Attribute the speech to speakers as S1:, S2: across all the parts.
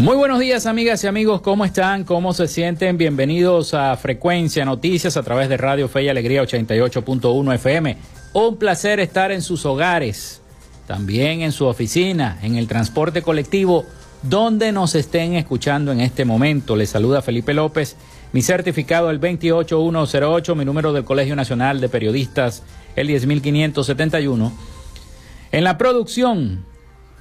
S1: Muy buenos días amigas y amigos, ¿cómo están? ¿Cómo se sienten? Bienvenidos a Frecuencia Noticias a través de Radio Fe y Alegría 88.1 FM. Un placer estar en sus hogares, también en su oficina, en el transporte colectivo, donde nos estén escuchando en este momento. Les saluda Felipe López, mi certificado el 28108, mi número del Colegio Nacional de Periodistas el 10571. En la producción,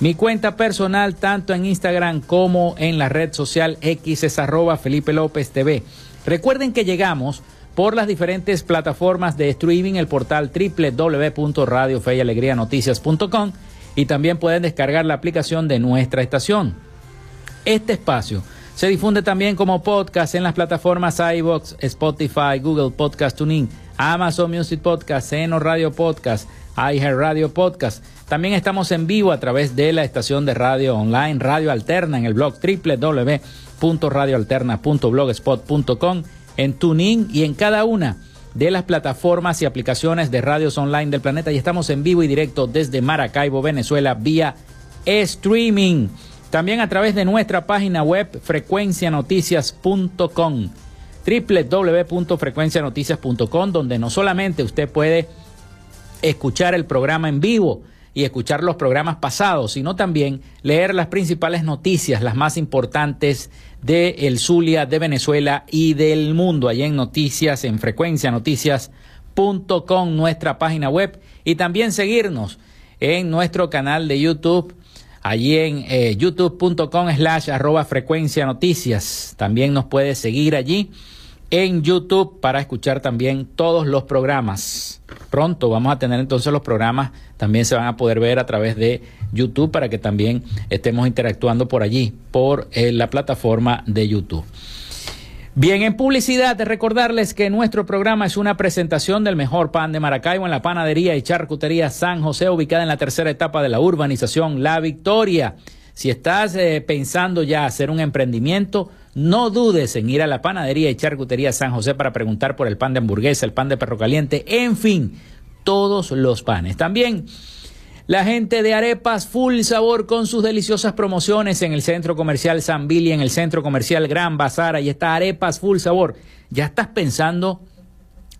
S1: Mi cuenta personal, tanto en Instagram como en la red social X, es Felipe López TV. Recuerden que llegamos por las diferentes plataformas de streaming, el portal www.radiofeyalegrianoticias.com y también pueden descargar la aplicación de nuestra estación. Este espacio se difunde también como podcast en las plataformas iBox, Spotify, Google Podcast Tuning, Amazon Music Podcast, Seno Radio Podcast, Radio Podcast. También estamos en vivo a través de la estación de radio online Radio Alterna en el blog www.radioalterna.blogspot.com, en TuneIn y en cada una de las plataformas y aplicaciones de radios online del planeta. Y estamos en vivo y directo desde Maracaibo, Venezuela, vía streaming. También a través de nuestra página web frecuencianoticias.com www.frecuencianoticias.com donde no solamente usted puede escuchar el programa en vivo y escuchar los programas pasados, sino también leer las principales noticias, las más importantes de el Zulia, de Venezuela y del mundo, allá en noticias, en frecuencia noticias.com, nuestra página web, y también seguirnos en nuestro canal de YouTube, allí en eh, youtube.com slash arroba frecuencia noticias. También nos puede seguir allí en YouTube para escuchar también todos los programas. Pronto vamos a tener entonces los programas, también se van a poder ver a través de YouTube para que también estemos interactuando por allí, por eh, la plataforma de YouTube. Bien, en publicidad, recordarles que nuestro programa es una presentación del mejor pan de Maracaibo en la panadería y charcutería San José, ubicada en la tercera etapa de la urbanización La Victoria. Si estás eh, pensando ya hacer un emprendimiento, no dudes en ir a la panadería y charcutería San José para preguntar por el pan de hamburguesa, el pan de perro caliente, en fin, todos los panes. También la gente de Arepas Full Sabor con sus deliciosas promociones en el Centro Comercial San Billy, en el Centro Comercial Gran Bazar, ahí está Arepas Full Sabor. Ya estás pensando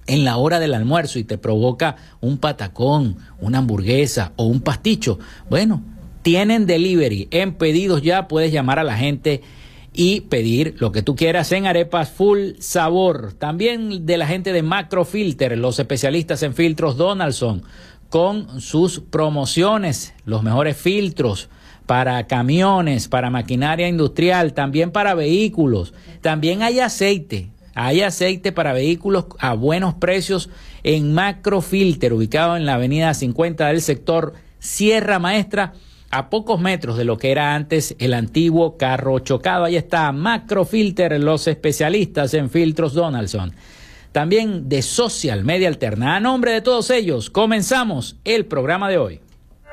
S1: en la hora del almuerzo y te provoca un patacón, una hamburguesa o un pasticho. Bueno, tienen delivery en pedidos ya, puedes llamar a la gente y pedir lo que tú quieras en arepas full sabor. También de la gente de Macrofilter, los especialistas en filtros Donaldson, con sus promociones, los mejores filtros para camiones, para maquinaria industrial, también para vehículos. También hay aceite, hay aceite para vehículos a buenos precios en Macrofilter, ubicado en la avenida 50 del sector Sierra Maestra a pocos metros de lo que era antes el antiguo carro chocado. Ahí está Macrofilter, los especialistas en filtros Donaldson. También de Social Media Alterna. A nombre de todos ellos, comenzamos el programa de hoy.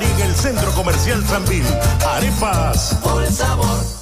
S2: En el Centro Comercial Sanvil. Arepas. Por el sabor.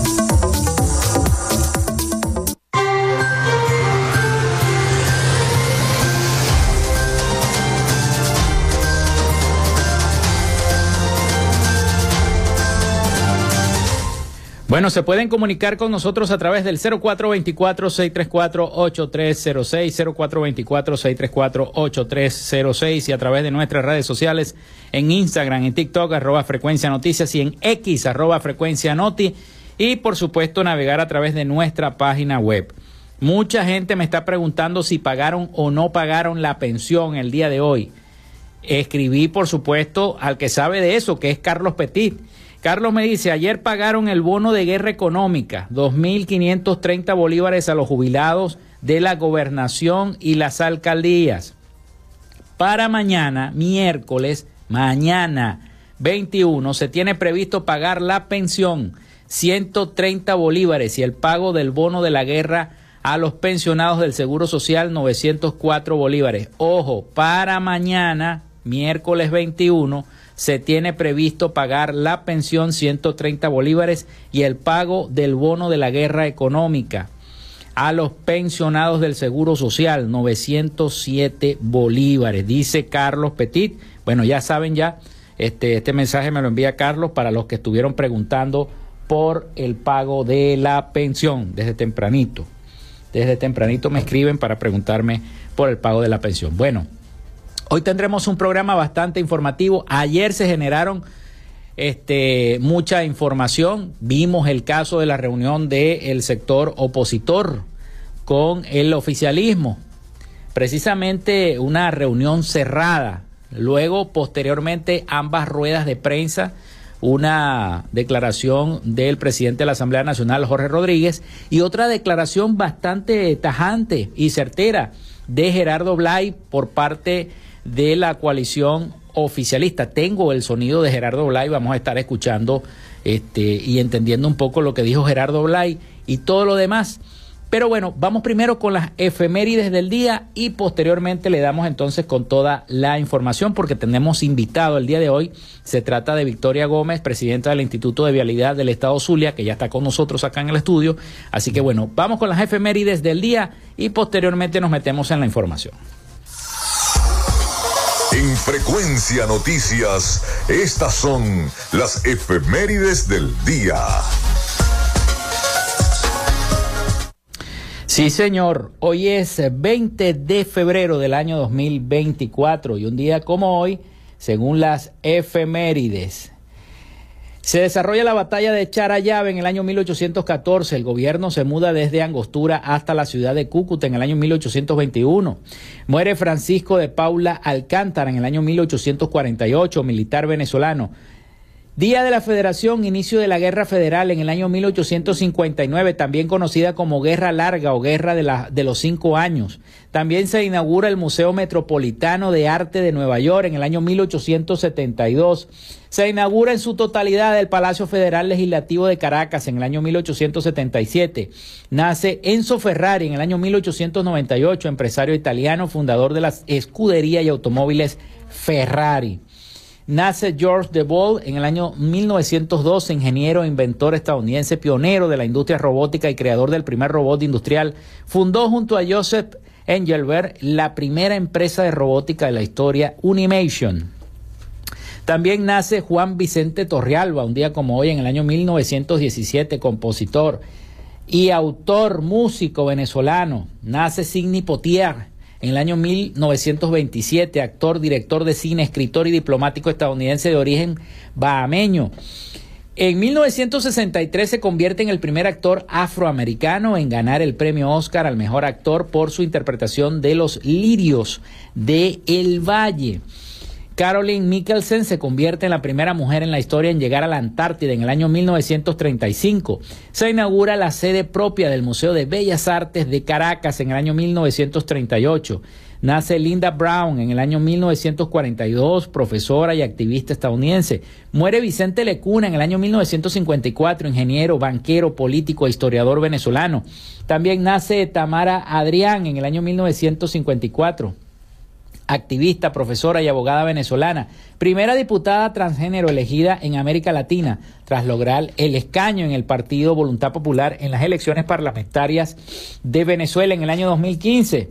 S1: Bueno, se pueden comunicar con nosotros a través del 0424-634-8306, 0424-634-8306 y a través de nuestras redes sociales en Instagram, en TikTok, arroba frecuencia noticias y en X, arroba frecuencia noti y por supuesto navegar a través de nuestra página web. Mucha gente me está preguntando si pagaron o no pagaron la pensión el día de hoy. Escribí, por supuesto, al que sabe de eso, que es Carlos Petit Carlos me dice, ayer pagaron el bono de guerra económica, 2.530 bolívares a los jubilados de la gobernación y las alcaldías. Para mañana, miércoles, mañana 21, se tiene previsto pagar la pensión, 130 bolívares y el pago del bono de la guerra a los pensionados del Seguro Social, 904 bolívares. Ojo, para mañana, miércoles 21, se tiene previsto pagar la pensión 130 bolívares y el pago del bono de la guerra económica a los pensionados del Seguro Social 907 bolívares, dice Carlos Petit. Bueno, ya saben ya, este, este mensaje me lo envía Carlos para los que estuvieron preguntando por el pago de la pensión desde tempranito. Desde tempranito me escriben para preguntarme por el pago de la pensión. Bueno, Hoy tendremos un programa bastante informativo. Ayer se generaron este, mucha información. Vimos el caso de la reunión del sector opositor con el oficialismo. Precisamente una reunión cerrada. Luego, posteriormente, ambas ruedas de prensa una declaración del presidente de la Asamblea Nacional, Jorge Rodríguez, y otra declaración bastante tajante y certera de Gerardo Blay por parte de la coalición oficialista. Tengo el sonido de Gerardo Blay, vamos a estar escuchando este, y entendiendo un poco lo que dijo Gerardo Blay y todo lo demás. Pero bueno, vamos primero con las efemérides del día y posteriormente le damos entonces con toda la información porque tenemos invitado el día de hoy. Se trata de Victoria Gómez, presidenta del Instituto de Vialidad del Estado Zulia, que ya está con nosotros acá en el estudio. Así que bueno, vamos con las efemérides del día y posteriormente nos metemos en la información.
S3: En Frecuencia Noticias, estas son las efemérides del día.
S1: Sí, señor. Hoy es 20 de febrero del año 2024 y un día como hoy, según las efemérides, se desarrolla la batalla de Charayave en el año 1814. El gobierno se muda desde Angostura hasta la ciudad de Cúcuta en el año 1821. Muere Francisco de Paula Alcántara en el año 1848, militar venezolano. Día de la Federación, inicio de la Guerra Federal en el año 1859, también conocida como Guerra Larga o Guerra de, los Cinco Años. También se inaugura el Museo Metropolitano de Arte de Nueva York en el año 1872. Se inaugura en su totalidad el Palacio Federal Legislativo de Caracas en el año 1877. Nace Enzo Ferrari en el año 1898, empresario italiano, fundador de las escudería y automóviles Ferrari. Nace George DeVol en el año 1912, ingeniero e inventor estadounidense, pionero de la industria robótica y creador del primer robot industrial. Fundó junto a Joseph Engelberg la primera empresa de robótica de la historia, Unimation. También nace Juan Vicente Torrealba, un día como hoy, en el año 1917, compositor y autor, músico venezolano. Nace Sidney Potier, en el año 1927, actor, director de cine, escritor y diplomático estadounidense de origen bahameño. En 1963 se convierte en el primer actor afroamericano en ganar el premio Oscar al mejor actor por su interpretación de Los Lirios de El Valle. Caroline Mikkelsen se convierte en la primera mujer en la historia en llegar a la Antártida en el año 1935. Se inaugura la sede propia del Museo de Bellas Artes de Caracas en el año 1938. Nace Linda Brown en el año 1942, profesora y activista estadounidense. Muere Vicente Lecuna en el año 1954, ingeniero, banquero, político e historiador venezolano. También nace Tamara Adrián en el año 1954 activista, profesora y abogada venezolana, primera diputada transgénero elegida en América Latina tras lograr el escaño en el Partido Voluntad Popular en las elecciones parlamentarias de Venezuela en el año 2015.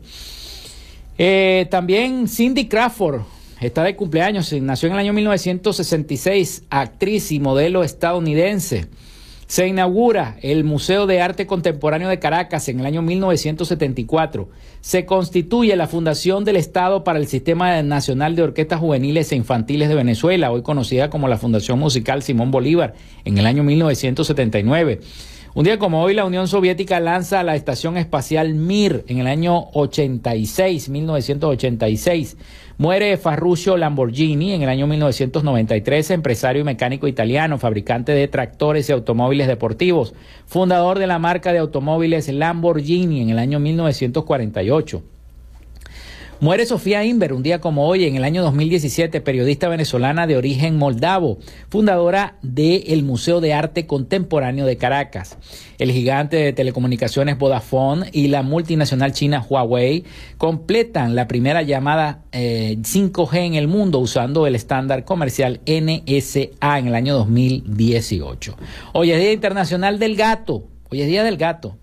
S1: Eh, también Cindy Crawford está de cumpleaños, nació en el año 1966, actriz y modelo estadounidense. Se inaugura el Museo de Arte Contemporáneo de Caracas en el año 1974. Se constituye la Fundación del Estado para el Sistema Nacional de Orquestas Juveniles e Infantiles de Venezuela, hoy conocida como la Fundación Musical Simón Bolívar, en el año 1979. Un día como hoy, la Unión Soviética lanza la Estación Espacial Mir en el año 86, 1986. Muere Ferruccio Lamborghini en el año 1993, empresario y mecánico italiano, fabricante de tractores y automóviles deportivos, fundador de la marca de automóviles Lamborghini en el año 1948. Muere Sofía Inver un día como hoy, en el año 2017, periodista venezolana de origen moldavo, fundadora del Museo de Arte Contemporáneo de Caracas. El gigante de telecomunicaciones Vodafone y la multinacional china Huawei completan la primera llamada 5G eh, en el mundo usando el estándar comercial NSA en el año 2018. Hoy es Día Internacional del Gato. Hoy es Día del Gato.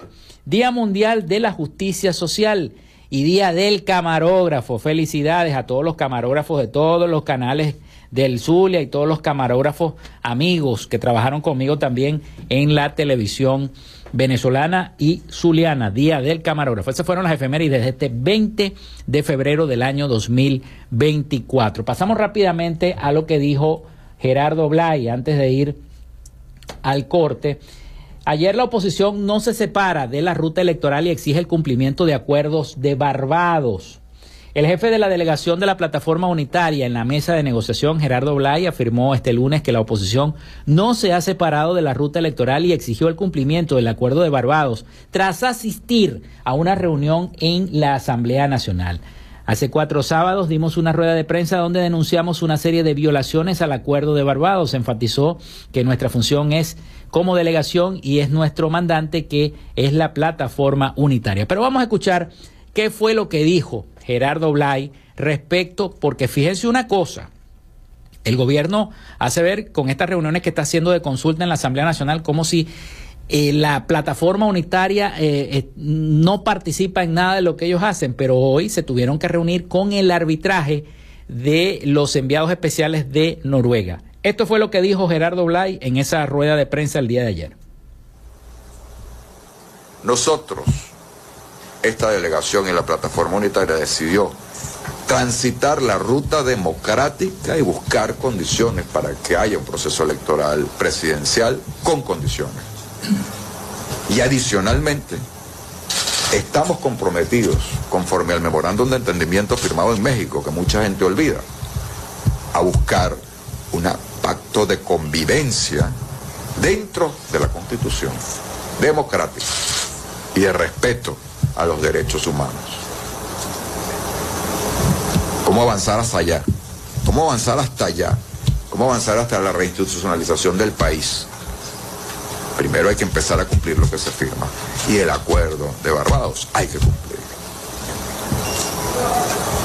S1: Día Mundial de la Justicia Social y Día del Camarógrafo. Felicidades a todos los camarógrafos de todos los canales del Zulia y todos los camarógrafos amigos que trabajaron conmigo también en la televisión venezolana y zuliana, Día del Camarógrafo. Esas fueron las efemérides de este 20 de febrero del año 2024. Pasamos rápidamente a lo que dijo Gerardo Blay antes de ir al corte. Ayer la oposición no se separa de la ruta electoral y exige el cumplimiento de acuerdos de Barbados. El jefe de la delegación de la plataforma unitaria en la mesa de negociación, Gerardo Blay, afirmó este lunes que la oposición no se ha separado de la ruta electoral y exigió el cumplimiento del acuerdo de Barbados tras asistir a una reunión en la Asamblea Nacional. Hace cuatro sábados dimos una rueda de prensa donde denunciamos una serie de violaciones al acuerdo de Barbados. Enfatizó que nuestra función es como delegación y es nuestro mandante que es la plataforma unitaria. Pero vamos a escuchar qué fue lo que dijo Gerardo Blay respecto, porque fíjense una cosa, el gobierno hace ver con estas reuniones que está haciendo de consulta en la Asamblea Nacional como si eh, la plataforma unitaria eh, eh, no participa en nada de lo que ellos hacen, pero hoy se tuvieron que reunir con el arbitraje de los enviados especiales de Noruega. Esto fue lo que dijo Gerardo Blay en esa rueda de prensa el día de ayer.
S4: Nosotros, esta delegación y la plataforma unitaria decidió transitar la ruta democrática y buscar condiciones para que haya un proceso electoral presidencial con condiciones. Y adicionalmente, estamos comprometidos, conforme al memorándum de entendimiento firmado en México, que mucha gente olvida, a buscar un pacto de convivencia dentro de la Constitución democrática y de respeto a los derechos humanos. ¿Cómo avanzar hasta allá? ¿Cómo avanzar hasta allá? ¿Cómo avanzar hasta la reinstitucionalización del país? Primero hay que empezar a cumplir lo que se firma. Y el acuerdo de Barbados hay que cumplirlo.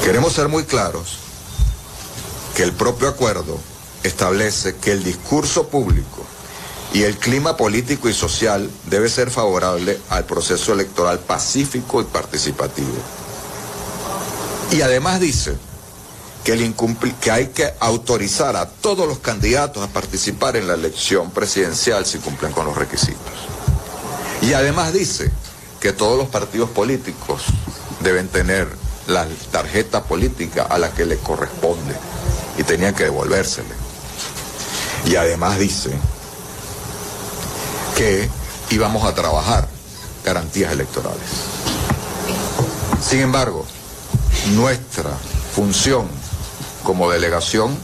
S4: Queremos ser muy claros que el propio acuerdo establece que el discurso público y el clima político y social debe ser favorable al proceso electoral pacífico y participativo. Y además dice que, el que hay que autorizar a todos los candidatos a participar en la elección presidencial si cumplen con los requisitos. Y además dice que todos los partidos políticos deben tener la tarjeta política a la que le corresponde y tenían que devolvérsele. Y además dice que íbamos a trabajar garantías electorales. Sin embargo, nuestra función como delegación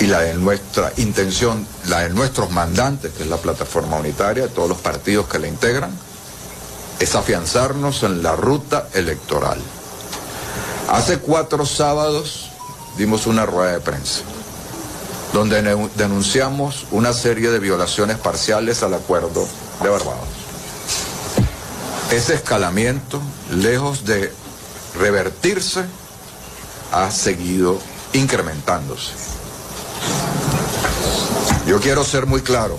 S4: y la de nuestra intención, la de nuestros mandantes, que es la plataforma unitaria, todos los partidos que la integran, es afianzarnos en la ruta electoral. Hace cuatro sábados dimos una rueda de prensa donde denunciamos una serie de violaciones parciales al acuerdo de Barbados. Ese escalamiento, lejos de revertirse, ha seguido incrementándose. Yo quiero ser muy claro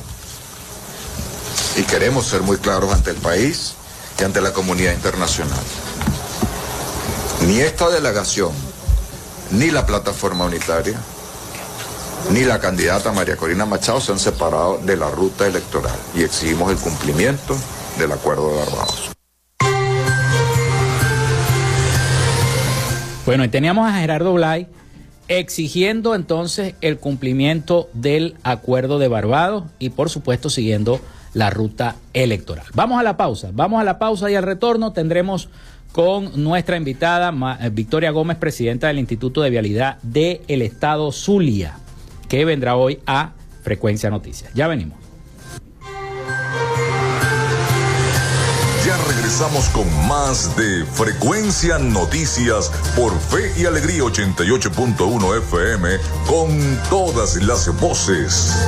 S4: y queremos ser muy claros ante el país y ante la comunidad internacional. Ni esta delegación, ni la plataforma unitaria, ni la candidata María Corina Machado se han separado de la ruta electoral y exigimos el cumplimiento del acuerdo de Barbados.
S1: Bueno, y teníamos a Gerardo Blay exigiendo entonces el cumplimiento del acuerdo de Barbados y por supuesto siguiendo la ruta electoral. Vamos a la pausa, vamos a la pausa y al retorno tendremos con nuestra invitada eh, Victoria Gómez, presidenta del Instituto de Vialidad del Estado Zulia, que vendrá hoy a Frecuencia Noticias. Ya venimos.
S3: regresamos con más de Frecuencia Noticias por Fe y Alegría 88.1 FM con todas las voces.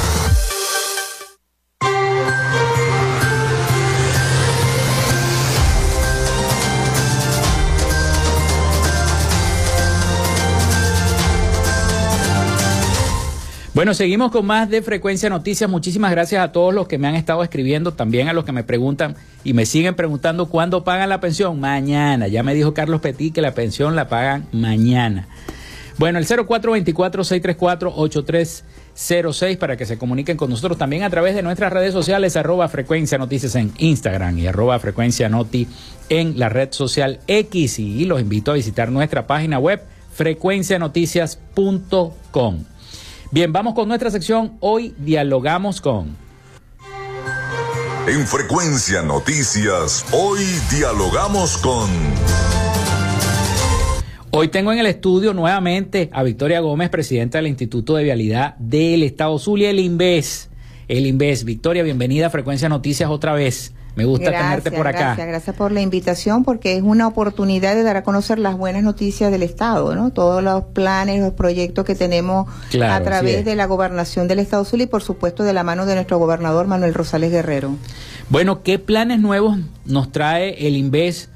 S1: Bueno, seguimos con más de Frecuencia Noticias. Muchísimas gracias a todos los que me han estado escribiendo, también a los que me preguntan y me siguen preguntando cuándo pagan la pensión. Mañana. Ya me dijo Carlos Petit que la pensión la pagan mañana. Bueno, el 0424-634-8306 para que se comuniquen con nosotros también a través de nuestras redes sociales, arroba frecuencia noticias en Instagram y arroba frecuencia noti en la red social X. Y los invito a visitar nuestra página web frecuencianoticias.com. Bien, vamos con nuestra sección. Hoy dialogamos con...
S3: En Frecuencia Noticias, hoy dialogamos con...
S1: Hoy tengo en el estudio nuevamente a Victoria Gómez, presidenta del Instituto de Vialidad del Estado Zulia, el INVES. El INVES. Victoria, bienvenida a Frecuencia Noticias otra vez. Me gusta tenerte por acá.
S5: Gracias, gracias por la invitación porque es una oportunidad de dar a conocer las buenas noticias del Estado, ¿no? Todos los planes, los proyectos que tenemos a través de la gobernación del Estado Zulia y por supuesto de la mano de nuestro gobernador Manuel Rosales Guerrero.
S1: Bueno, ¿qué planes nuevos nos trae el INVES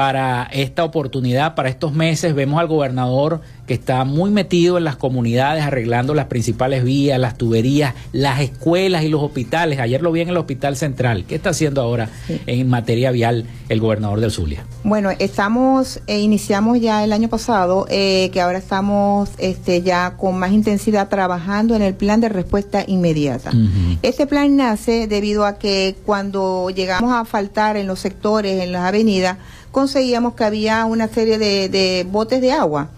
S1: para esta oportunidad, para estos meses? Vemos al gobernador que está muy metido en las comunidades, arreglando las principales vías, las tuberías, las escuelas y los hospitales. Ayer lo vi en el Hospital Central. ¿Qué está haciendo ahora en materia vial el gobernador del Zulia?
S5: Bueno, estamos, eh, iniciamos ya el año pasado, eh, que ahora estamos este, ya con más intensidad trabajando en el plan de respuesta inmediata. Este plan nace debido a que cuando llegamos a faltar en los sectores, en las avenidas, conseguíamos que había una serie de, de botes de agua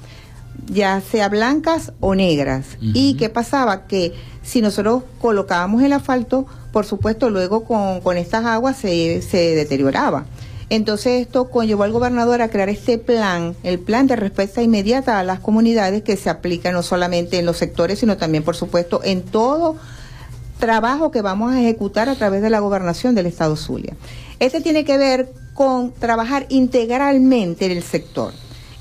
S5: ya sea blancas o negras. ¿Y qué pasaba? Que si nosotros colocábamos el asfalto, por supuesto, luego con, con estas aguas se, se deterioraba. Entonces esto conllevó al gobernador a crear este plan, el plan de respuesta inmediata a las comunidades que se aplica no solamente en los sectores, sino también, por supuesto, en todo trabajo que vamos a ejecutar a través de la gobernación del Estado Zulia. Este tiene que ver con trabajar integralmente en el sector.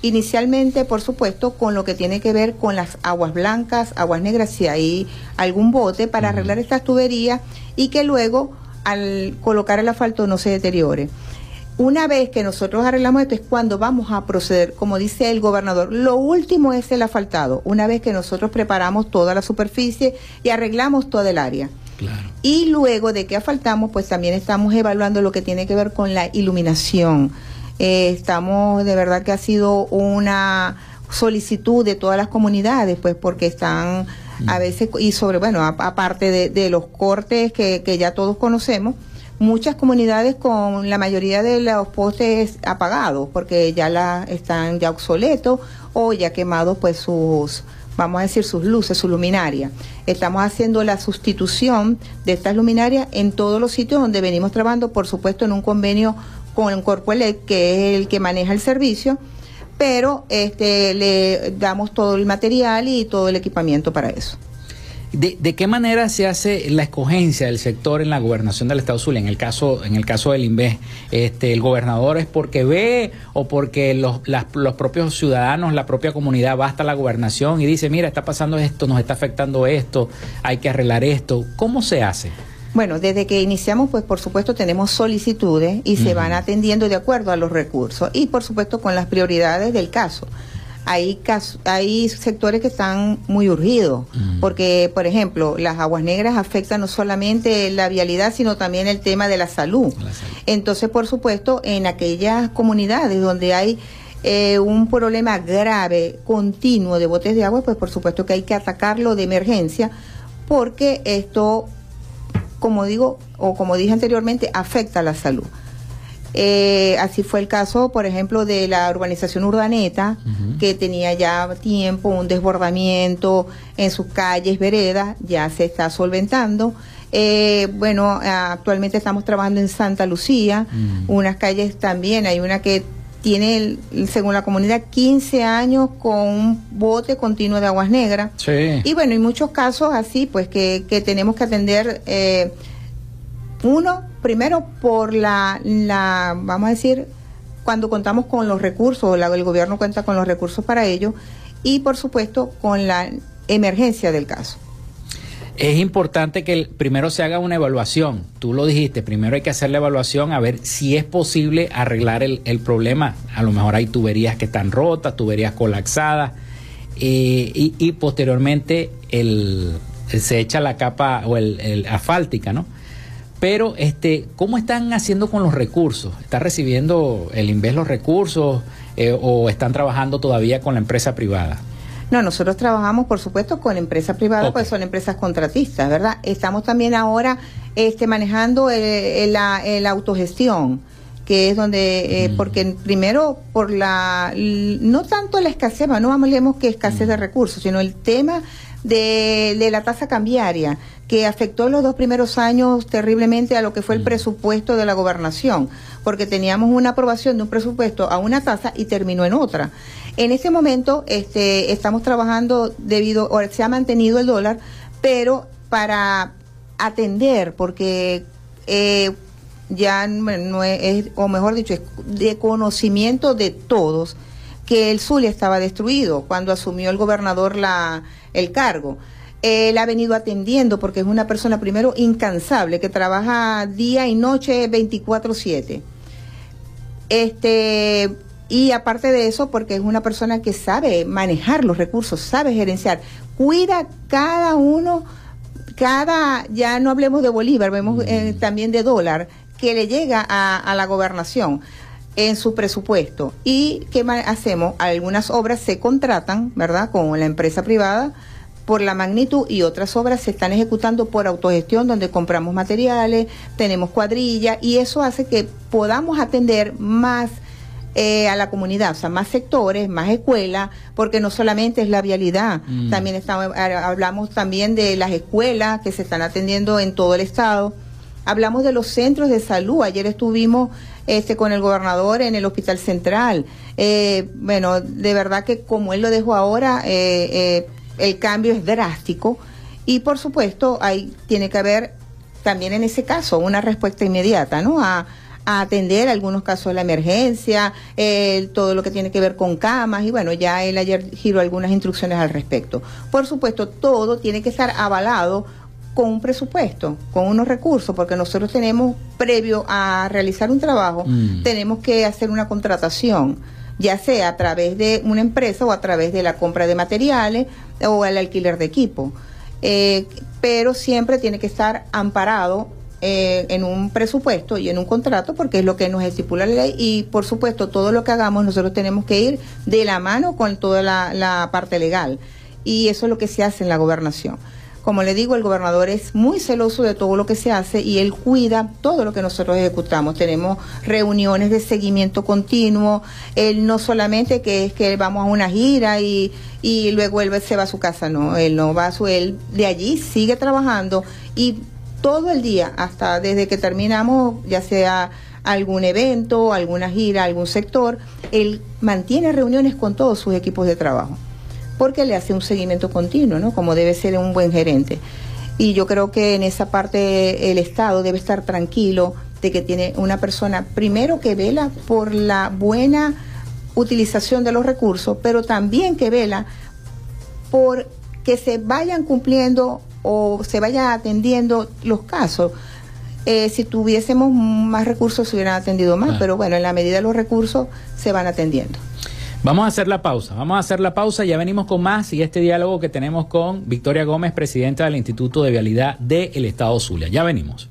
S5: Inicialmente, por supuesto, con lo que tiene que ver con las aguas blancas, aguas negras, si hay algún bote para arreglar estas tuberías y que luego al colocar el asfalto no se deteriore. Una vez que nosotros arreglamos esto es cuando vamos a proceder, como dice el gobernador, lo último es el asfaltado, una vez que nosotros preparamos toda la superficie y arreglamos toda el área. Y luego de que asfaltamos, pues también estamos evaluando lo que tiene que ver con la iluminación. Eh, estamos, de verdad que ha sido una solicitud de todas las comunidades, pues porque están a veces, y sobre, bueno, aparte de, los cortes que, que ya todos conocemos, muchas comunidades con la mayoría de los postes apagados, porque ya la, están ya obsoletos o ya quemados pues sus, vamos a decir, sus luces, su luminaria. Estamos haciendo la sustitución de estas luminarias en todos los sitios donde venimos trabajando, por supuesto, en un convenio con Corpoelec, que es el que maneja el servicio, pero este, le damos todo el material y todo el equipamiento para eso.
S1: ¿De, qué manera se hace la escogencia del sector en la gobernación del Estado Zulia? En el caso, en el caso del INVE, este, el gobernador es porque ve o porque los, los propios ciudadanos, la propia comunidad va hasta la gobernación y dice, mira, está pasando esto, nos está afectando esto, hay que arreglar esto. ¿Cómo se hace?
S5: Bueno, desde que iniciamos, pues por supuesto tenemos solicitudes y se van atendiendo de acuerdo a los recursos y por supuesto con las prioridades del caso. Hay, hay sectores que están muy urgidos, porque, por ejemplo, las aguas negras afectan no solamente la vialidad, sino también el tema de la salud. Entonces, por supuesto, en aquellas comunidades donde hay eh, un problema grave, continuo de botes de agua, pues por supuesto que hay que atacarlo de emergencia, porque esto como digo, o como dije anteriormente, afecta a la salud. Eh, así fue el caso, por ejemplo, de la urbanización Urdaneta, que tenía ya tiempo un desbordamiento en sus calles, veredas, ya se está solventando. Eh, bueno, actualmente estamos trabajando en Santa Lucía, unas calles también, hay una que tiene, según la comunidad, 15 años con un bote continuo de aguas negras. Y bueno, hay muchos casos así, pues que, que tenemos que atender, eh, uno, primero por la, la, vamos a decir, cuando contamos con los recursos, el gobierno cuenta con los recursos para ello, y por supuesto con la emergencia del caso
S1: es importante que primero se haga una evaluación. Tú lo dijiste, primero hay que hacer la evaluación a ver si es posible arreglar el, problema. A lo mejor hay tuberías que están rotas, tuberías colapsadas. eh, y, posteriormente el, se echa la capa o el, asfáltica, ¿no? Pero, este, ¿cómo están haciendo con los recursos? ¿Está recibiendo el Inves los recursos eh, o están trabajando todavía con la empresa privada?
S5: No, nosotros trabajamos, por supuesto, con empresas privadas, pues son empresas contratistas, ¿verdad? Estamos también ahora este, manejando la, autogestión que es donde, eh, mm. porque primero por la, no tanto la escasez, no hablemos que escasez de mm. recursos, sino el tema de, de, la tasa cambiaria, que afectó los dos primeros años terriblemente a lo que fue el mm. presupuesto de la gobernación, porque teníamos una aprobación de un presupuesto a una tasa y terminó en otra. En ese momento este, estamos trabajando debido, o se ha mantenido el dólar, pero para atender, porque eh, ya no es, o mejor dicho, es de conocimiento de todos que el Zulia estaba destruido cuando asumió el gobernador la, el cargo. Él ha venido atendiendo porque es una persona primero incansable que trabaja día y noche 24/7. Este y aparte de eso porque es una persona que sabe manejar los recursos, sabe gerenciar, cuida cada uno cada ya no hablemos de bolívar, vemos eh, también de dólar que le llega a, la gobernación en su presupuesto. ¿Y qué hacemos? Algunas obras se contratan, ¿verdad?, con la empresa privada por la magnitud y otras obras se están ejecutando por autogestión donde compramos materiales, tenemos cuadrilla y eso hace que podamos atender más eh, a la comunidad, o sea, más sectores, más escuelas, porque no solamente es la vialidad, mm. también estamos, hablamos también de las escuelas que se están atendiendo en todo el estado Hablamos de los centros de salud. Ayer estuvimos este, con el gobernador en el Hospital Central. Eh, bueno, de verdad que como él lo dejó ahora, eh, eh, el cambio es drástico. Y por supuesto, ahí tiene que haber también en ese caso una respuesta inmediata, ¿no? A, atender algunos casos de la emergencia, todo lo que tiene que ver con camas y bueno, ya él ayer giró algunas instrucciones al respecto. Por supuesto, todo tiene que estar avalado con un presupuesto, con unos recursos, porque nosotros tenemos, previo a realizar un trabajo, mm. tenemos que hacer una contratación, ya sea a través de una empresa o a través de la compra de materiales o el alquiler de equipo. Eh, pero siempre tiene que estar amparado eh, en un presupuesto y en un contrato porque es lo que nos estipula la ley y por supuesto todo lo que hagamos nosotros tenemos que ir de la mano con toda la parte legal y eso es lo que se hace en la gobernación. Como le digo, el gobernador es muy celoso de todo lo que se hace y él cuida todo lo que nosotros ejecutamos. Tenemos reuniones de seguimiento continuo. Él no solamente que es que vamos a una gira y, y luego él se va a su casa, no, él no va a su, él de allí sigue trabajando y todo el día, hasta desde que terminamos, ya sea algún evento, alguna gira, algún sector, él mantiene reuniones con todos sus equipos de trabajo porque le hace un seguimiento continuo, ¿no? Como debe ser un buen gerente. Y yo creo que en esa parte el Estado debe estar tranquilo de que tiene una persona, primero que vela por la buena utilización de los recursos, pero también que vela por que se vayan cumpliendo o se vayan atendiendo los casos. Eh, si tuviésemos más recursos se hubieran atendido más, pero bueno, en la medida de los recursos se van atendiendo.
S1: Vamos a hacer la pausa, vamos a hacer la pausa, ya venimos con más y este diálogo que tenemos con Victoria Gómez, presidenta del Instituto de Vialidad del Estado Zulia. Ya venimos.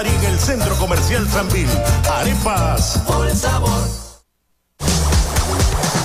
S2: En el Centro Comercial Sanvil. Arepas. Por el sabor.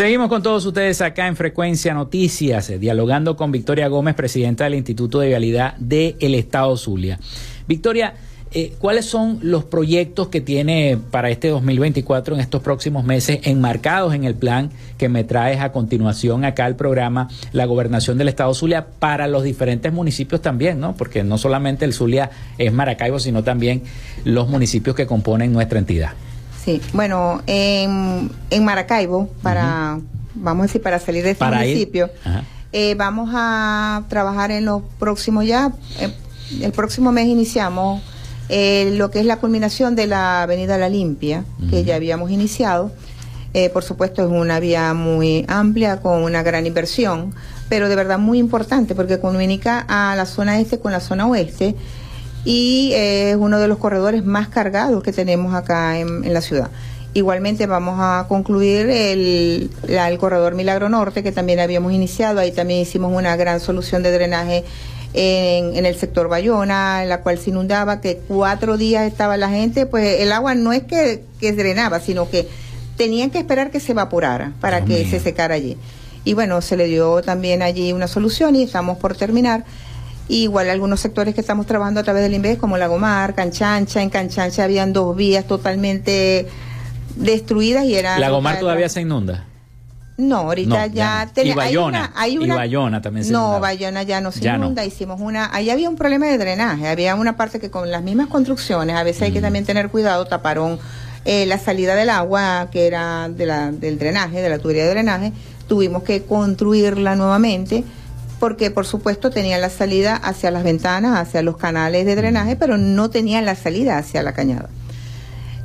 S6: Seguimos con todos ustedes acá en Frecuencia Noticias, eh, dialogando con Victoria Gómez, presidenta del Instituto de Vialidad del Estado Zulia. Victoria, eh, ¿cuáles son los proyectos que tiene para este 2024 en estos próximos meses enmarcados en el plan que me traes a continuación acá al programa La Gobernación del Estado Zulia para los diferentes municipios también, ¿no? Porque no solamente el Zulia es Maracaibo, sino también los municipios que componen nuestra entidad.
S5: Sí, bueno, en, en Maracaibo, para, vamos a decir, para salir de este municipio, eh, vamos a trabajar en los próximos ya, eh, el próximo mes iniciamos eh, lo que es la culminación de la Avenida La Limpia, que ya habíamos iniciado. por supuesto, es una vía muy amplia, con una gran inversión, pero de verdad muy importante, porque comunica a la zona este con la zona oeste y es uno de los corredores más cargados que tenemos acá en, la ciudad. Igualmente vamos a concluir el, el, corredor Milagro Norte, que también habíamos iniciado. Ahí también hicimos una gran solución de drenaje en, en, el sector Bayona, en la cual se inundaba, que cuatro días estaba la gente, pues el agua no es que, que drenaba, sino que tenían que esperar que se evaporara para que se secara allí. Y bueno, se le dio también allí una solución y estamos por terminar igual algunos sectores que estamos trabajando a través del INVES, como Lagomar, Canchancha. En Canchancha habían dos vías totalmente destruidas y eran...
S6: ¿Lagomar todavía se inunda?
S5: No, ahorita ya,
S6: tenemos. y Bayona, hay una, y Bayona también se
S5: No, Bayona ya no se inunda, hicimos una, ahí había un problema de drenaje, había una parte que con las mismas construcciones, a veces hay que mm. también tener cuidado, taparon eh, la salida del agua, que era de la, del drenaje, de la tubería de drenaje, tuvimos que construirla nuevamente, porque por supuesto tenían la salida hacia las ventanas, hacia los canales de drenaje, pero no tenían la salida hacia la cañada.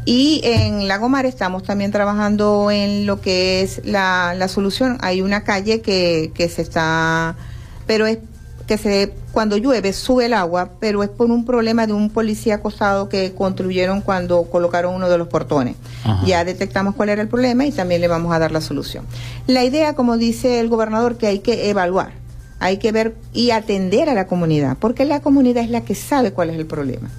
S5: Y en Lagomar estamos también trabajando en lo que es la, solución. Hay una calle que, que se está, pero es que se cuando llueve sube el agua, pero es por un problema de un policía acostado que construyeron cuando colocaron uno de los portones. Ya detectamos cuál era el problema y también le vamos a dar la solución. La idea, como dice el gobernador, que hay que evaluar hay que ver y atender a la comunidad, porque la comunidad es la que sabe cuál es el problema.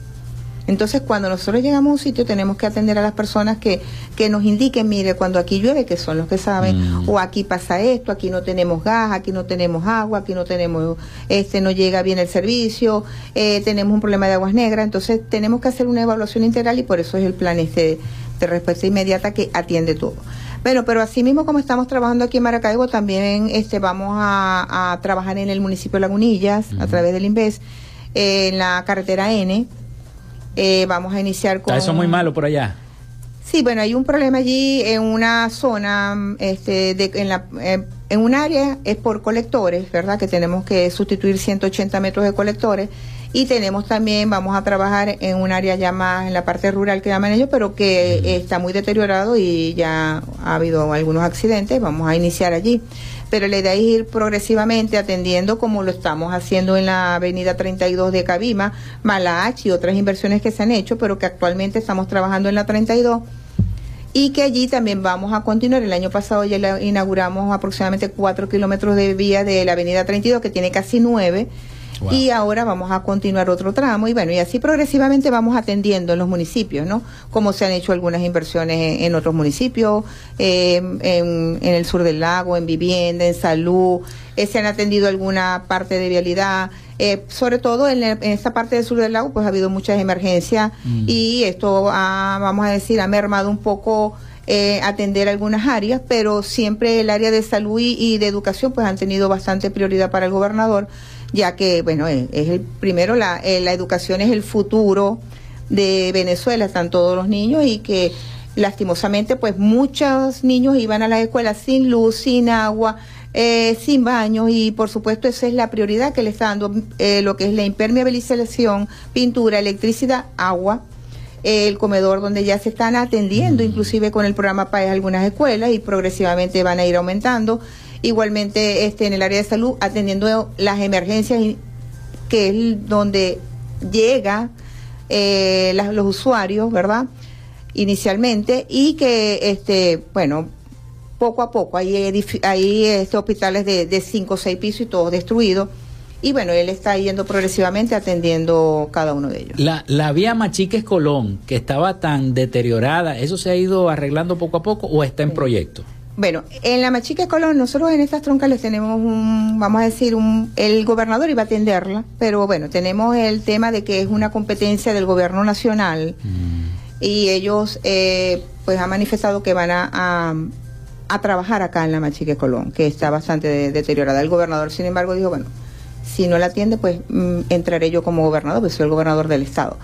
S5: Entonces, cuando nosotros llegamos a un sitio, tenemos que atender a las personas que, que nos indiquen, mire, cuando aquí llueve, que son los que saben,
S1: Mm.
S5: o aquí pasa esto, aquí no tenemos gas, aquí no tenemos agua, aquí no tenemos, este, no llega bien el servicio, eh, tenemos un problema de aguas negras. Entonces, tenemos que hacer una evaluación integral y por eso es el plan este de respuesta inmediata que atiende todo. Bueno, pero así mismo como estamos trabajando aquí en Maracaibo, también este, vamos a, a trabajar en el municipio de Lagunillas a través del INVES, eh, en la carretera N. Eh, vamos a iniciar con...
S1: Está eso muy malo por allá.
S5: Sí, bueno, hay un problema allí en una zona, este, de, en, la, eh, en un área es por colectores, ¿verdad? Que tenemos que sustituir 180 metros de colectores y tenemos también, vamos a trabajar en un área ya más en la parte rural que llaman ellos, pero que está muy deteriorado y ya ha habido algunos accidentes, vamos a iniciar allí. Pero la idea es ir progresivamente atendiendo como lo estamos haciendo en la avenida 32 de Cabima, Malach y otras inversiones que se han hecho, pero que actualmente estamos trabajando en la 32 y que allí también vamos a continuar. El año pasado ya la- inauguramos aproximadamente 4 kilómetros de vía de la avenida 32, que tiene casi 9.
S1: Wow.
S5: Y ahora vamos a continuar otro tramo y bueno, y así progresivamente vamos atendiendo en los municipios, ¿no? Como se han hecho algunas inversiones en, en otros municipios, eh, en, en el sur del lago, en vivienda, en salud, eh, se han atendido alguna parte de vialidad, eh, sobre todo en, el- en esta parte del sur del lago, pues ha habido muchas emergencias y esto ha, vamos a decir, ha mermado un poco eh, atender algunas áreas, pero siempre el área de salud y, y de educación pues han tenido bastante prioridad para el gobernador, ya que, bueno, es, es el primero, la, eh, la educación es el futuro de Venezuela, están todos los niños y que lastimosamente pues muchos niños iban a las escuelas sin luz, sin agua, eh, sin baños y por supuesto esa es la prioridad que le está dando eh, lo que es la impermeabilización, pintura, electricidad, agua, eh, el comedor donde ya se están atendiendo, inclusive con el programa PAES algunas escuelas y progresivamente van a ir aumentando. Igualmente este, en el área de salud atendiendo las emergencias que es donde llega eh, las- los usuarios, ¿verdad? Inicialmente y que, este, bueno, poco a poco hay, hay este, hospitales de, de cinco o seis pisos y todos destruidos. Y bueno, él está yendo progresivamente atendiendo cada uno de ellos.
S1: La, la vía Machiques Colón, que estaba tan deteriorada, ¿eso se ha ido arreglando poco a poco o está en proyecto?
S5: Bueno, en la Machique Colón, nosotros en estas troncales tenemos un, vamos a decir, un, el gobernador iba a atenderla, pero bueno, tenemos el tema de que es una competencia del gobierno nacional y ellos eh, pues han manifestado que van a, a, a trabajar acá en la Machique Colón, que está bastante de- deteriorada. El gobernador, sin embargo, dijo, bueno, si no la atiende, pues mm, entraré yo como gobernador, pues soy el gobernador del estado.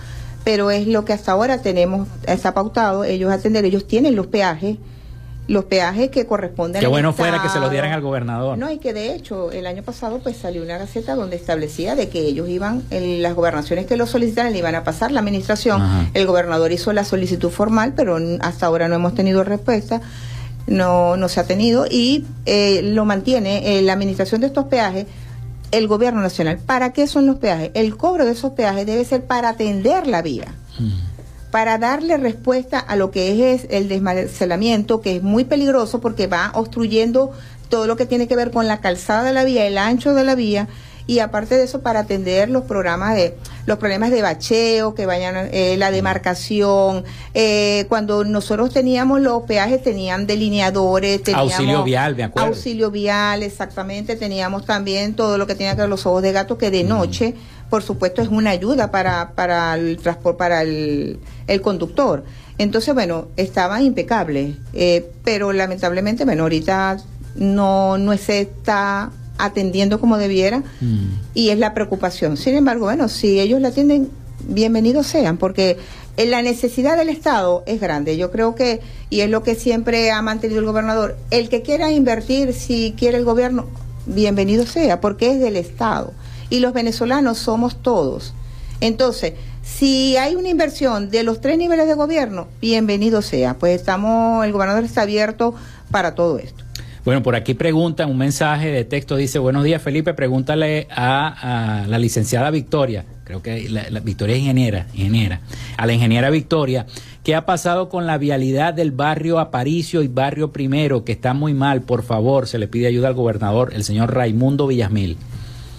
S5: Pero es lo que hasta ahora tenemos, está pautado, ellos atender, ellos tienen los peajes, los peajes que corresponden
S1: Qué bueno fuera que se los dieran al gobernador.
S5: No, y que de hecho el año pasado pues salió una gaceta donde establecía de que ellos iban, en las gobernaciones que lo solicitaran le iban a pasar la administración.
S1: Ajá.
S5: El gobernador hizo la solicitud formal, pero hasta ahora no hemos tenido respuesta, no, no se ha tenido y eh, lo mantiene eh, la administración de estos peajes. El gobierno nacional. ¿Para qué son los peajes? El cobro de esos peajes debe ser para atender la vía para darle respuesta a lo que es el desmantelamiento, que es muy peligroso porque va obstruyendo todo lo que tiene que ver con la calzada de la vía, el ancho de la vía, y aparte de eso para atender los programas de los problemas de bacheo que vayan eh, la demarcación eh, cuando nosotros teníamos los peajes tenían delineadores teníamos
S1: Auxilio vial, me acuerdo.
S5: auxilio vial exactamente teníamos también todo lo que tenía que ver los ojos de gato que de noche por supuesto es una ayuda para para el transporte para el, el conductor entonces bueno estaban impecables eh, pero lamentablemente bueno ahorita no no se está atendiendo como debiera y es la preocupación. Sin embargo, bueno, si ellos la atienden, bienvenidos sean, porque eh, la necesidad del Estado es grande. Yo creo que, y es lo que siempre ha mantenido el gobernador, el que quiera invertir, si quiere el gobierno, bienvenido sea, porque es del Estado. Y los venezolanos somos todos. Entonces, si hay una inversión de los tres niveles de gobierno, bienvenido sea. Pues estamos, el gobernador está abierto para todo esto.
S1: Bueno, por aquí preguntan, un mensaje de texto dice, buenos días Felipe, pregúntale a, la licenciada Victoria, creo que la Victoria es ingeniera, ingeniera, a la ingeniera Victoria, ¿qué ha pasado con la vialidad del barrio Aparicio y barrio Primero, que está muy mal? Por favor, se le pide ayuda al gobernador, el señor Raimundo Villasmil.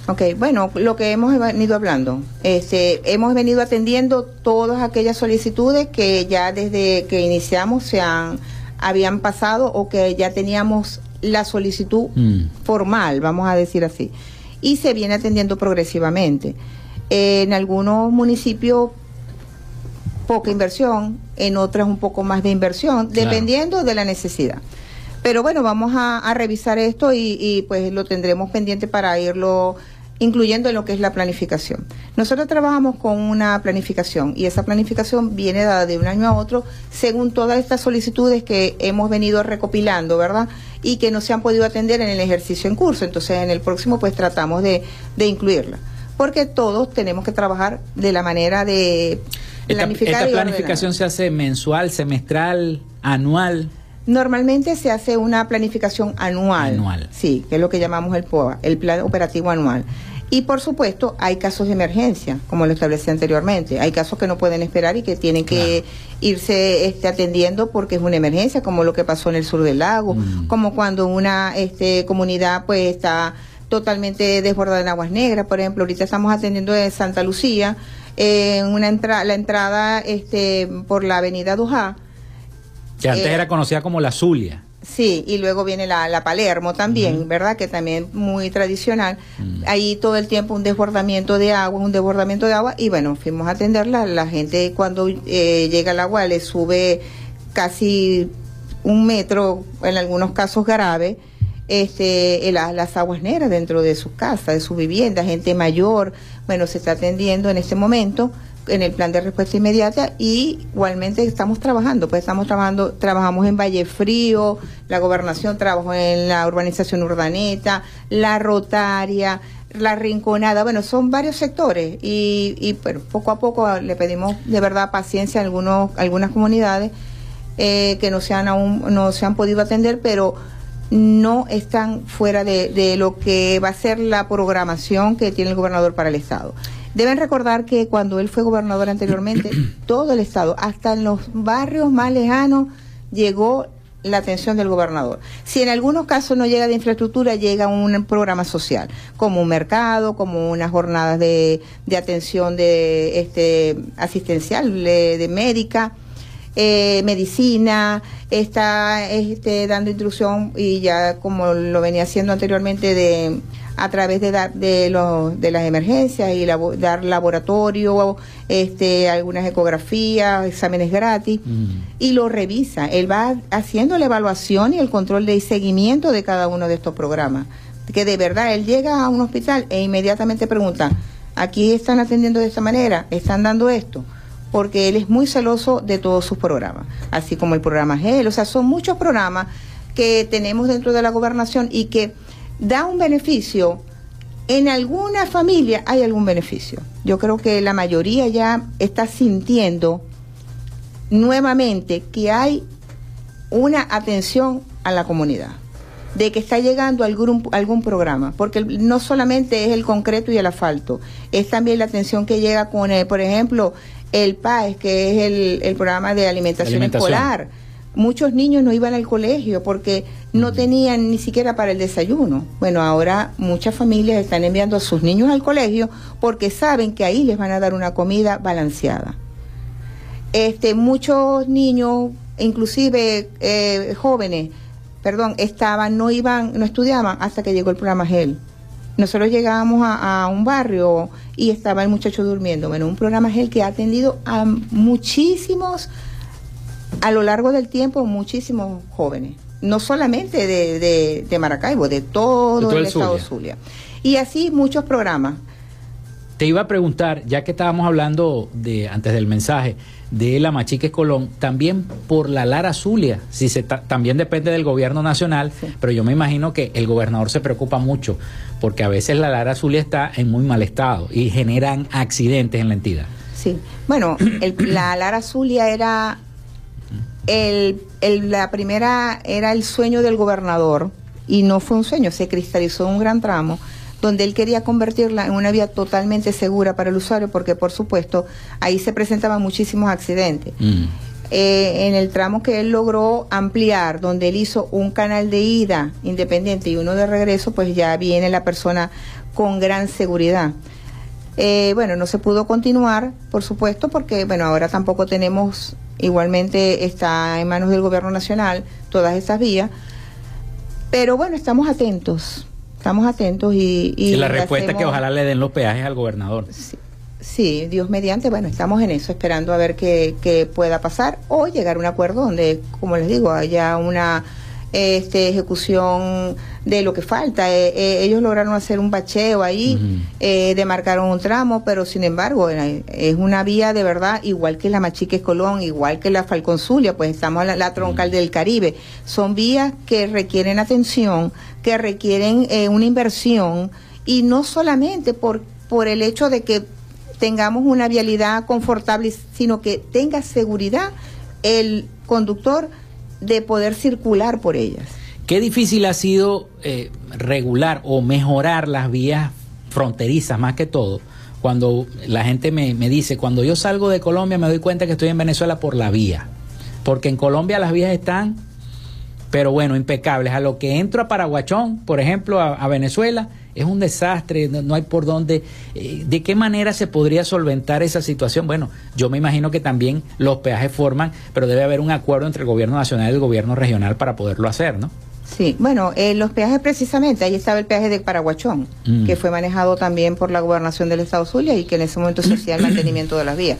S5: Ok, bueno, lo que hemos venido hablando, este, hemos venido atendiendo todas aquellas solicitudes que ya desde que iniciamos se han, habían pasado o que ya teníamos la solicitud mm. formal, vamos a decir así, y se viene atendiendo progresivamente. En algunos municipios poca inversión, en otras un poco más de inversión, dependiendo de la necesidad. Pero bueno, vamos a, revisar esto y, pues lo tendremos pendiente para irlo incluyendo en lo que es la planificación. Nosotros trabajamos con una planificación y esa planificación viene dada de un año a otro según todas estas solicitudes que hemos venido recopilando, ¿verdad? Y que no se han podido atender en el ejercicio en curso. Entonces, en el próximo, pues tratamos de, de incluirla. Porque todos tenemos que trabajar de la manera de
S1: planificar. ¿Esta, planificación se hace mensual, semestral, anual?
S5: Normalmente se hace una planificación anual. Anual. Sí, que es lo que llamamos el POA, el Plan Operativo Anual. Y por supuesto, hay casos de emergencia, como lo establecí anteriormente. Hay casos que no pueden esperar y que tienen que irse este, atendiendo porque es una emergencia, como lo que pasó en el sur del lago, mm. como cuando una este, comunidad pues está totalmente desbordada en aguas negras. Por ejemplo, ahorita estamos atendiendo en Santa Lucía, en una entrada la entrada este, por la avenida Dujá
S1: que antes eh, era conocida como la Zulia.
S5: Sí, y luego viene la, la Palermo también, ¿verdad? Que también muy tradicional. Mm. Ahí todo el tiempo un desbordamiento de agua, un desbordamiento de agua. Y bueno, fuimos a atenderla. La gente cuando eh, llega el agua le sube casi un metro, en algunos casos grave, este, las aguas negras dentro de sus casas, de su vivienda, gente mayor. Bueno, se está atendiendo en este momento en el plan de respuesta inmediata y igualmente estamos trabajando, pues estamos trabajando, trabajamos en Valle Frío, la gobernación trabajó en la urbanización urdaneta, la rotaria, la rinconada, bueno, son varios sectores y, y poco a poco le pedimos de verdad paciencia a algunos, algunas comunidades eh, que no se han aún, no se han podido atender, pero no están fuera de, de lo que va a ser la programación que tiene el gobernador para el Estado. Deben recordar que cuando él fue gobernador anteriormente, todo el Estado, hasta en los barrios más lejanos, llegó la atención del gobernador. Si en algunos casos no llega de infraestructura, llega un programa social, como un mercado, como unas jornadas de, de atención de este asistencial, de, médica, eh, medicina, está este, dando instrucción y ya como lo venía haciendo anteriormente de a través de, dar, de, los, de las emergencias y dar laboratorio, este, algunas ecografías, exámenes gratis, mm. y lo revisa. Él va haciendo la evaluación y el control de seguimiento de cada uno de estos programas. Que de verdad él llega a un hospital e inmediatamente pregunta, aquí están atendiendo de esta manera, están dando esto porque él es muy celoso de todos sus programas, así como el programa GEL, o sea, son muchos programas que tenemos dentro de la gobernación y que da un beneficio, en alguna familia hay algún beneficio. Yo creo que la mayoría ya está sintiendo nuevamente que hay una atención a la comunidad, de que está llegando algún, algún programa, porque no solamente es el concreto y el asfalto, es también la atención que llega con, el, por ejemplo, el PAES, que es el, programa de alimentación, escolar. Muchos niños no iban al colegio porque no tenían ni siquiera para el desayuno. Bueno, ahora muchas familias están enviando a sus niños al colegio porque saben que ahí les van a dar una comida balanceada. Este, muchos niños, inclusive eh, jóvenes, perdón, estaban, no iban, no estudiaban hasta que llegó el programa GEL. Nosotros llegábamos a, un barrio y estaba el muchacho durmiendo. Bueno, un programa GEL que ha atendido a muchísimos, a lo largo del tiempo, muchísimos jóvenes no solamente de, de, Maracaibo, de todo, el, estado Zulia. Y así muchos programas.
S1: Te iba a preguntar, ya que estábamos hablando de antes del mensaje de la Machique Colón, también por la Lara Zulia, si se también depende del gobierno nacional, pero yo me imagino que el gobernador se preocupa mucho porque a veces la Lara Zulia está en muy mal estado y generan accidentes en la entidad.
S5: Sí, bueno, la Lara Zulia era el, la primera era el sueño del gobernador y no fue un sueño, se cristalizó un gran tramo donde él quería convertirla en una vía totalmente segura para el usuario porque por supuesto ahí se presentaban muchísimos accidentes. Mm. Eh, en el tramo que él logró ampliar, donde él hizo un canal de ida independiente y uno de regreso, pues ya viene la persona con gran seguridad. Eh, bueno, no se pudo continuar, por supuesto, porque bueno, ahora tampoco tenemos, igualmente está en manos del gobierno nacional todas esas vías, pero bueno, estamos atentos, estamos atentos y...
S1: Y, la respuesta es que ojalá le den los peajes al gobernador.
S5: Sí, Dios mediante, bueno, estamos en eso, esperando a ver qué, qué pueda pasar o llegar a un acuerdo donde, como les digo, haya una este, ejecución de lo que falta. Eh, eh, ellos lograron hacer un bacheo ahí, eh, demarcaron un tramo, pero sin embargo es una vía de verdad igual que la Machique Colón, igual que la Falcón Zulia, pues estamos en la, troncal del Caribe. Son vías que requieren atención, que requieren una inversión y no solamente por, por el hecho de que tengamos una vialidad confortable, sino que tenga seguridad el conductor de poder circular por ellas.
S1: Qué difícil ha sido eh, regular o mejorar las vías fronterizas más que todo. Cuando la gente me, me dice, cuando yo salgo de Colombia me doy cuenta que estoy en Venezuela por la vía. Porque en Colombia las vías están, pero bueno, impecables. A lo que entro a Paraguachón, por ejemplo, a Venezuela, es un desastre, no, hay por dónde. Eh, ¿De qué manera se podría solventar esa situación? Bueno, yo me imagino que también los peajes forman, pero debe haber un acuerdo entre el gobierno nacional y el gobierno regional para poderlo hacer, ¿no?
S5: Sí, bueno, eh, los peajes precisamente, ahí estaba el peaje de Paraguachón, mm. que fue manejado también por la gobernación del Estado Zulia y que en ese momento se hacía el mantenimiento de las vías.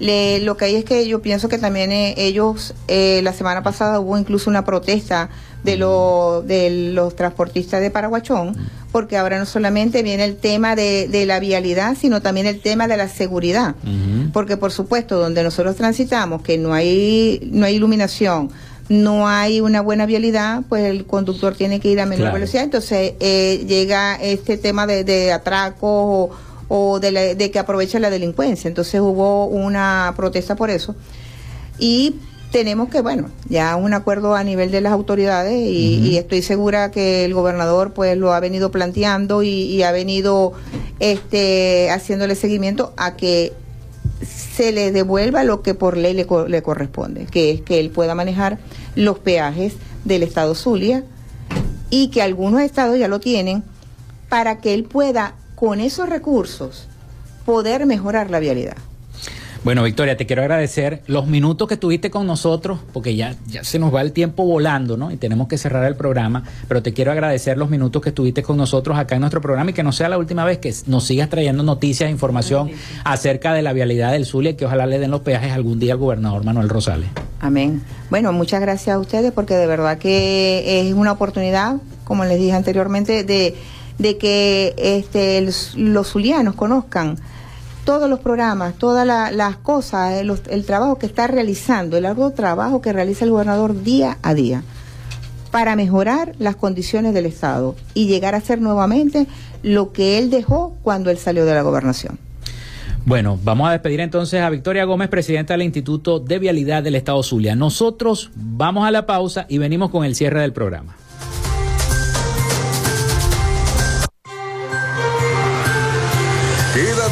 S5: Lo que hay es que yo pienso que también eh, ellos, la semana pasada hubo incluso una protesta de, lo, de los transportistas de Paraguachón, porque ahora no solamente viene el tema de, de la vialidad, sino también el tema de la seguridad. Porque por supuesto, donde nosotros transitamos, que no hay, no hay iluminación, no hay una buena vialidad, pues el conductor tiene que ir a menor velocidad. Entonces eh, llega este tema de, de atracos o, de, de que aprovecha la delincuencia. Entonces hubo una protesta por eso. Y tenemos que, bueno, ya un acuerdo a nivel de las autoridades y, estoy segura que el gobernador pues lo ha venido planteando y, ha venido este haciéndole seguimiento a que se le devuelva lo que por ley le, le corresponde, que es que él pueda manejar los peajes del estado Zulia y que algunos estados ya lo tienen para que él pueda con esos recursos poder mejorar la vialidad.
S1: Bueno, Victoria, te quiero agradecer los minutos que estuviste con nosotros, porque ya, ya se nos va el tiempo volando, ¿no? Y tenemos que cerrar el programa, pero te quiero agradecer los minutos que estuviste con nosotros acá en nuestro programa y que no sea la última vez que nos sigas trayendo noticias, información acerca de la vialidad del Zulia y que ojalá le den los peajes algún día al gobernador Manuel Rosales.
S5: Amén. Bueno, muchas gracias a ustedes porque de verdad que es una oportunidad, como les dije anteriormente, de, de que este, los zulianos conozcan todos los programas, todas las cosas, el, el, trabajo que está realizando, el largo trabajo que realiza el gobernador día a día para mejorar las condiciones del Estado y llegar a ser nuevamente lo que él dejó cuando él salió de la gobernación.
S1: Bueno, vamos a despedir entonces a Victoria Gómez, presidenta del Instituto de Vialidad del Estado Zulia. Nosotros vamos a la pausa y venimos con el cierre del programa.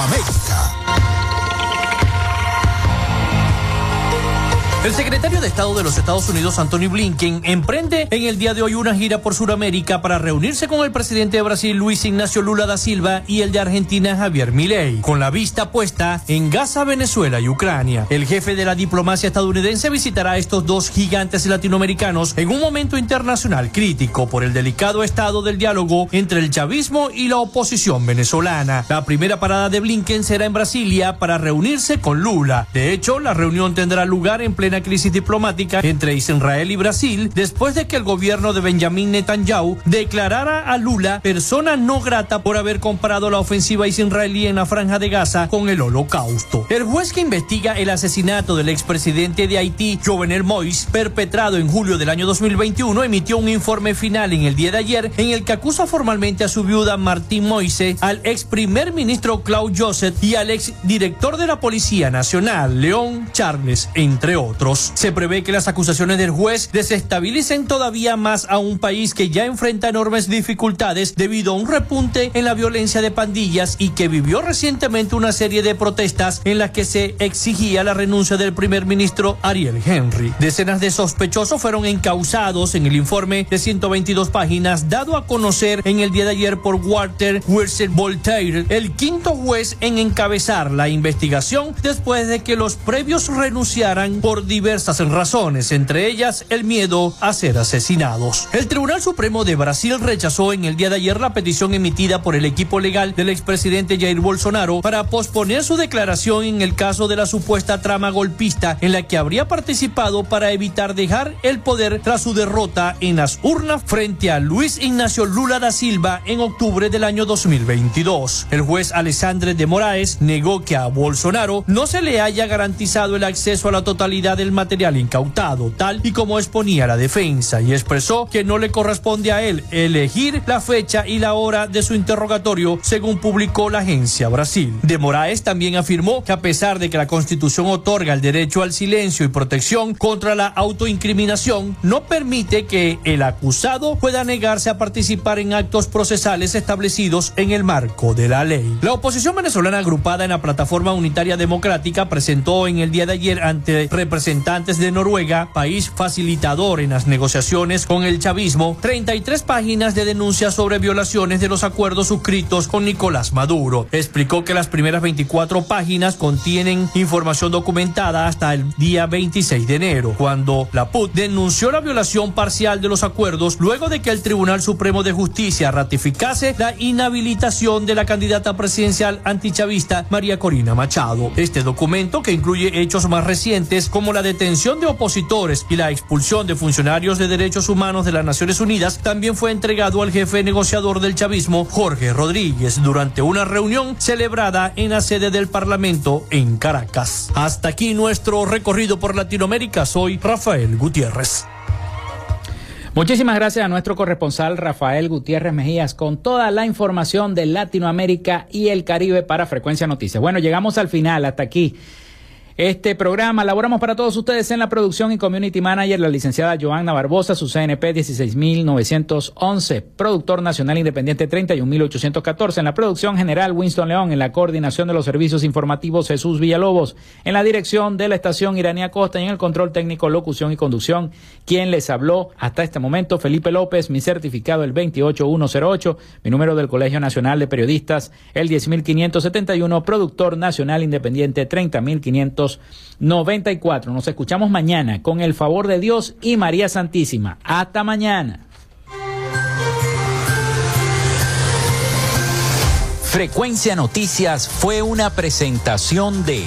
S3: arm. Hey.
S7: El secretario de Estado de los Estados Unidos, Anthony Blinken, emprende en el día de hoy una gira por Sudamérica para reunirse con el presidente de Brasil, Luis Ignacio Lula da Silva, y el de Argentina, Javier Milei, con la vista puesta en Gaza, Venezuela y Ucrania. El jefe de la diplomacia estadounidense visitará a estos dos gigantes latinoamericanos en un momento internacional crítico por el delicado estado del diálogo entre el chavismo y la oposición venezolana. La primera parada de Blinken será en Brasilia para reunirse con Lula. De hecho, la reunión tendrá lugar en pleno plena crisis diplomática entre Israel y Brasil después de que el gobierno de Benjamín Netanyahu declarara a Lula persona no grata por haber comparado la ofensiva israelí en la franja de Gaza con el holocausto. El juez que investiga el asesinato del expresidente de Haití, Jovenel Moïse, perpetrado en julio del año 2021, emitió un informe final en el día de ayer en el que acusa formalmente a su viuda Martín Moise, al ex primer ministro Claude Joseph y al ex director de la Policía Nacional, León Charles, entre otros. Se prevé que las acusaciones del juez desestabilicen todavía más a un país que ya enfrenta enormes dificultades debido a un repunte en la violencia de pandillas y que vivió recientemente una serie de protestas en las que se exigía la renuncia del primer ministro Ariel Henry. Decenas de sospechosos fueron encausados en el informe de 122 páginas dado a conocer en el día de ayer por Walter Wilson Voltaire, el quinto juez en encabezar la investigación después de que los previos renunciaran por diversas razones, entre ellas el miedo a ser asesinados. El Tribunal Supremo de Brasil rechazó en el día de ayer la petición emitida por el equipo legal del expresidente Jair Bolsonaro para posponer su declaración en el caso de la supuesta trama golpista en la que habría participado para evitar dejar el poder tras su derrota en las urnas frente a Luis Ignacio Lula da Silva en octubre del año 2022. El juez Alessandre de Moraes negó que a Bolsonaro no se le haya garantizado el acceso a la totalidad del material incautado, tal y como exponía la defensa, y expresó que no le corresponde a él elegir la fecha y la hora de su interrogatorio, según publicó la agencia Brasil. De Moraes también afirmó que a pesar de que la Constitución otorga el derecho al silencio y protección contra la autoincriminación, no permite que el acusado pueda negarse a participar en actos procesales establecidos en el marco de la ley. La oposición venezolana agrupada en la Plataforma Unitaria Democrática presentó en el día de ayer ante representantes de Noruega, país facilitador en las negociaciones con el chavismo, 33 páginas de denuncias sobre violaciones de los acuerdos suscritos con Nicolás Maduro. Explicó que las primeras 24 páginas contienen información documentada hasta el día 26 de enero, cuando la PUT denunció la violación parcial de los acuerdos luego de que el Tribunal Supremo de Justicia ratificase la inhabilitación de la candidata presidencial antichavista María Corina Machado. Este documento, que incluye hechos más recientes como la detención de opositores y la expulsión de funcionarios de derechos humanos de las Naciones Unidas, también fue entregado al jefe negociador del chavismo, Jorge Rodríguez, durante una reunión celebrada en la sede del Parlamento en Caracas. Hasta aquí nuestro recorrido por Latinoamérica. Soy Rafael Gutiérrez.
S1: Muchísimas gracias a nuestro corresponsal Rafael Gutiérrez Mejías con toda la información de Latinoamérica y el Caribe para Frecuencia Noticias. Bueno, llegamos al final, hasta aquí. Este programa laboramos para todos ustedes en la producción y community manager, la licenciada Joanna Barbosa, su CNP 16911, productor nacional independiente 31814, en la producción general Winston León, en la coordinación de los servicios informativos Jesús Villalobos, en la dirección de la estación Iranía Costa y en el control técnico, locución y conducción, quien les habló hasta este momento, Felipe López, mi certificado el 28108, mi número del Colegio Nacional de Periodistas el 10571, productor nacional independiente 30500 94. Nos escuchamos mañana con el favor de Dios y María Santísima. Hasta mañana.
S8: Frecuencia Noticias fue una presentación de